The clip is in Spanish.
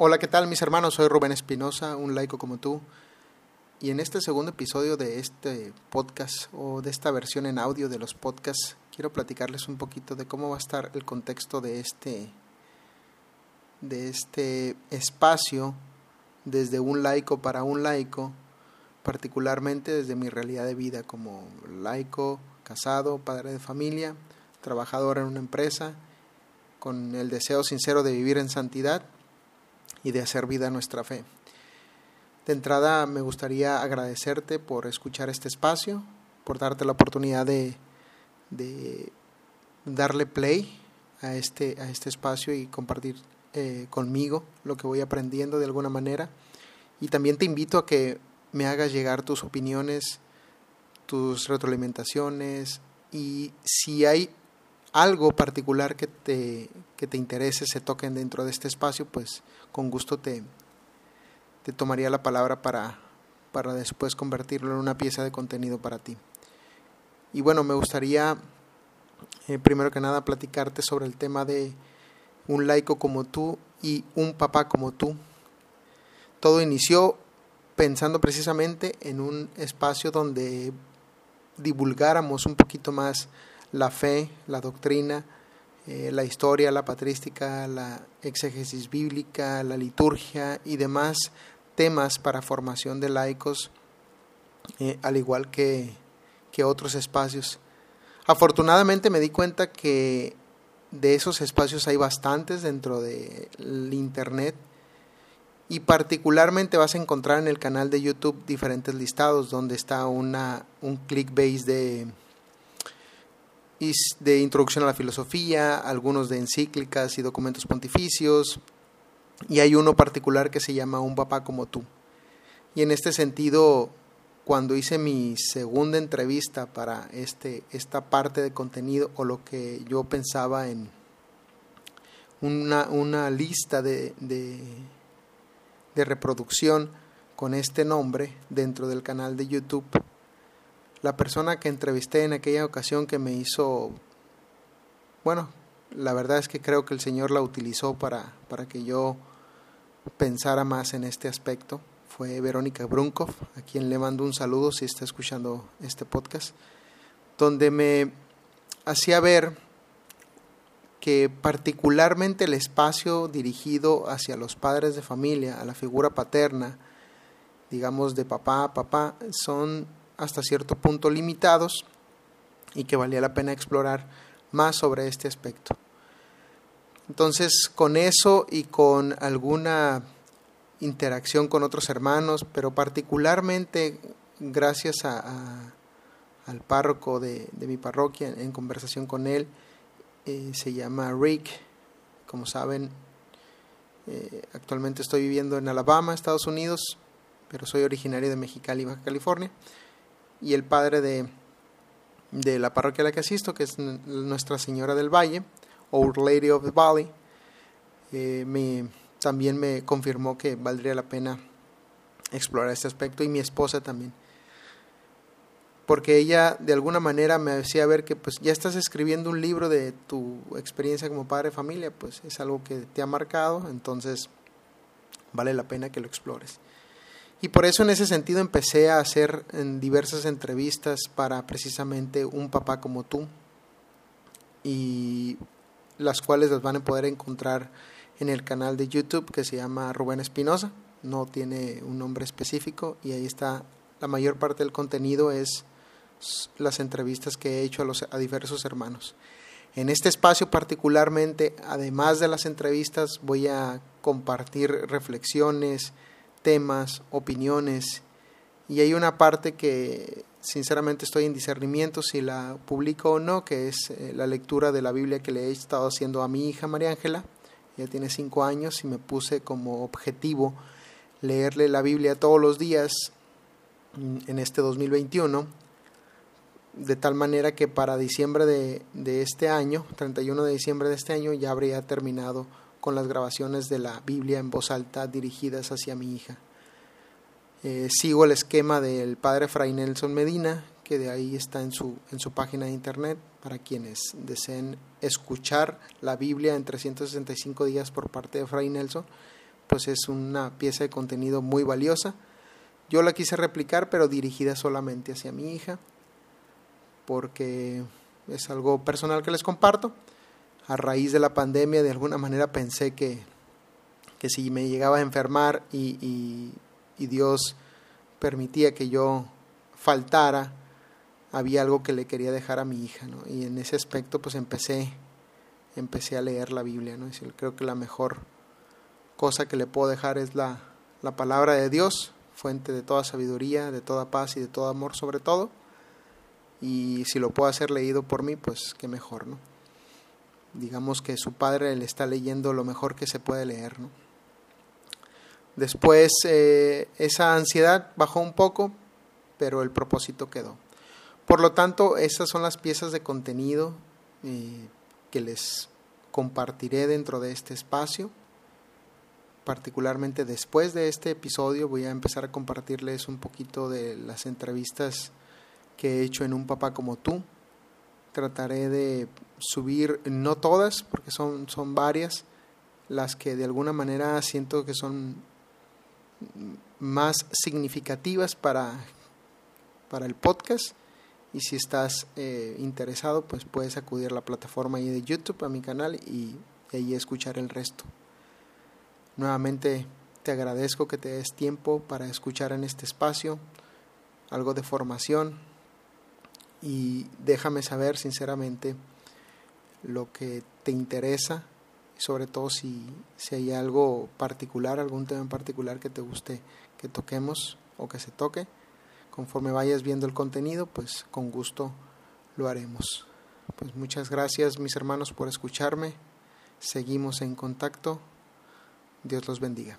Hola, ¿qué tal mis hermanos? Soy Rubén Espinosa, un laico como tú. Y en este segundo episodio de este podcast o de esta versión en audio de los podcasts, quiero platicarles un poquito de cómo va a estar el contexto de este de este espacio desde un laico para un laico, particularmente desde mi realidad de vida como laico, casado, padre de familia, trabajador en una empresa, con el deseo sincero de vivir en santidad y de hacer vida nuestra fe. De entrada me gustaría agradecerte por escuchar este espacio, por darte la oportunidad de, de darle play a este, a este espacio y compartir eh, conmigo lo que voy aprendiendo de alguna manera. Y también te invito a que me hagas llegar tus opiniones, tus retroalimentaciones y si hay algo particular que te, que te interese, se toquen dentro de este espacio, pues con gusto te, te tomaría la palabra para, para después convertirlo en una pieza de contenido para ti. Y bueno, me gustaría eh, primero que nada platicarte sobre el tema de un laico como tú y un papá como tú. Todo inició pensando precisamente en un espacio donde divulgáramos un poquito más la fe, la doctrina, eh, la historia, la patrística, la exégesis bíblica, la liturgia y demás temas para formación de laicos, eh, al igual que, que otros espacios. Afortunadamente me di cuenta que de esos espacios hay bastantes dentro del Internet y particularmente vas a encontrar en el canal de YouTube diferentes listados donde está una, un clickbase de de introducción a la filosofía, algunos de encíclicas y documentos pontificios, y hay uno particular que se llama Un papá como tú. Y en este sentido, cuando hice mi segunda entrevista para este, esta parte de contenido o lo que yo pensaba en una, una lista de, de, de reproducción con este nombre dentro del canal de YouTube, la persona que entrevisté en aquella ocasión que me hizo, bueno, la verdad es que creo que el Señor la utilizó para, para que yo pensara más en este aspecto. Fue Verónica Brunkov, a quien le mando un saludo si está escuchando este podcast, donde me hacía ver que particularmente el espacio dirigido hacia los padres de familia, a la figura paterna, digamos de papá papá, son hasta cierto punto limitados y que valía la pena explorar más sobre este aspecto. Entonces, con eso y con alguna interacción con otros hermanos, pero particularmente gracias a, al párroco de, mi parroquia, en conversación con él, eh, se llama Rick, como saben, eh, actualmente estoy viviendo en Alabama, Estados Unidos, pero soy originario de Mexicali, Baja California y el padre de, de la parroquia a la que asisto, que es Nuestra Señora del Valle, Our Lady of the Valley, eh, me, también me confirmó que valdría la pena explorar este aspecto y mi esposa también. Porque ella de alguna manera me hacía ver que pues ya estás escribiendo un libro de tu experiencia como padre de familia, pues es algo que te ha marcado, entonces vale la pena que lo explores. Y por eso en ese sentido empecé a hacer en diversas entrevistas para precisamente un papá como tú y las cuales las van a poder encontrar en el canal de YouTube que se llama Rubén Espinosa, no tiene un nombre específico y ahí está la mayor parte del contenido es las entrevistas que he hecho a, los, a diversos hermanos. En este espacio particularmente, además de las entrevistas, voy a compartir reflexiones, temas, opiniones, y hay una parte que sinceramente estoy en discernimiento si la publico o no, que es eh, la lectura de la Biblia que le he estado haciendo a mi hija María Ángela. Ella tiene cinco años y me puse como objetivo leerle la Biblia todos los días en este 2021, de tal manera que para diciembre de, de este año, 31 de diciembre de este año, ya habría terminado con las grabaciones de la Biblia en voz alta dirigidas hacia mi hija. Eh, sigo el esquema del padre Fray Nelson Medina, que de ahí está en su, en su página de internet, para quienes deseen escuchar la Biblia en 365 días por parte de Fray Nelson, pues es una pieza de contenido muy valiosa. Yo la quise replicar, pero dirigida solamente hacia mi hija, porque es algo personal que les comparto. A raíz de la pandemia, de alguna manera pensé que, que si me llegaba a enfermar y, y Dios permitía que yo faltara, había algo que le quería dejar a mi hija, ¿no? Y en ese aspecto pues empecé, empecé a leer la Biblia, ¿no? Creo que la mejor cosa que le puedo dejar es la, la palabra de Dios, fuente de toda sabiduría, de toda paz y de todo amor sobre todo. Y si lo puedo hacer leído por mí, pues qué mejor, ¿no? Digamos que su padre le está leyendo lo mejor que se puede leer, ¿no? Después eh, esa ansiedad bajó un poco, pero el propósito quedó. Por lo tanto, esas son las piezas de contenido eh, que les compartiré dentro de este espacio. Particularmente después de este episodio voy a empezar a compartirles un poquito de las entrevistas que he hecho en Un Papá como tú. Trataré de subir, no todas, porque son, son varias, las que de alguna manera siento que son más significativas para, para el podcast. Y si estás eh, interesado pues puedes acudir a la plataforma ahí de YouTube a mi canal y, ahí escuchar el resto. Nuevamente te agradezco que te des tiempo para escuchar en este espacio algo de formación y déjame saber sinceramente lo que te interesa sobre todo si, si hay algo particular, algún tema en particular que te guste que toquemos o que se toque conforme vayas viendo el contenido, pues con gusto lo haremos. Pues muchas gracias mis hermanos por escucharme. Seguimos en contacto. Dios los bendiga.